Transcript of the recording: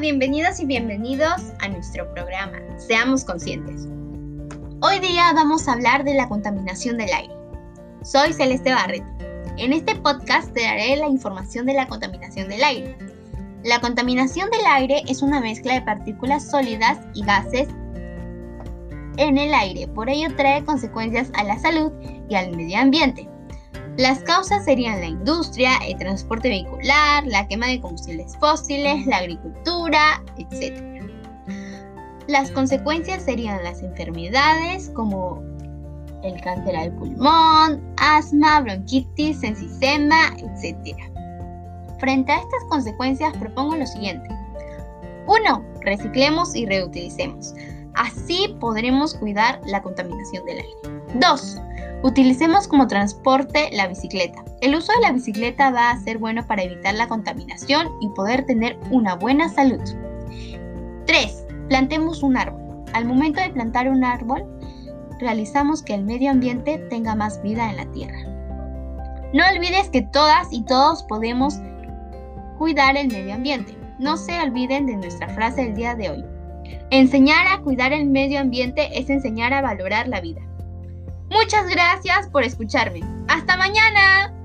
Bienvenidas y bienvenidos a nuestro programa Seamos Conscientes. Hoy día vamos a hablar de la contaminación del aire. Soy Celeste Barreto. En este podcast te daré la información de la contaminación del aire. La contaminación del aire es una mezcla de partículas sólidas y gases en el aire, por ello trae consecuencias a la salud y al medio ambiente. Las causas serían la industria, el transporte vehicular, la quema de combustibles fósiles, la agricultura, etc. Las consecuencias serían las enfermedades como el cáncer al pulmón, asma, bronquitis, enfisema, etc. Frente a estas consecuencias propongo lo siguiente. 1. Reciclemos y reutilicemos. Así podremos cuidar la contaminación del aire. 2. Utilicemos como transporte la bicicleta. El uso de la bicicleta va a ser bueno para evitar la contaminación y poder tener una buena salud. 3. Plantemos un árbol. Al momento de plantar un árbol, realizamos que el medio ambiente tenga más vida en la tierra. No olvides que todas y todos podemos cuidar el medio ambiente. No se olviden de nuestra frase del día de hoy. Enseñar a cuidar el medio ambiente es enseñar a valorar la vida. Muchas gracias por escucharme. Hasta mañana.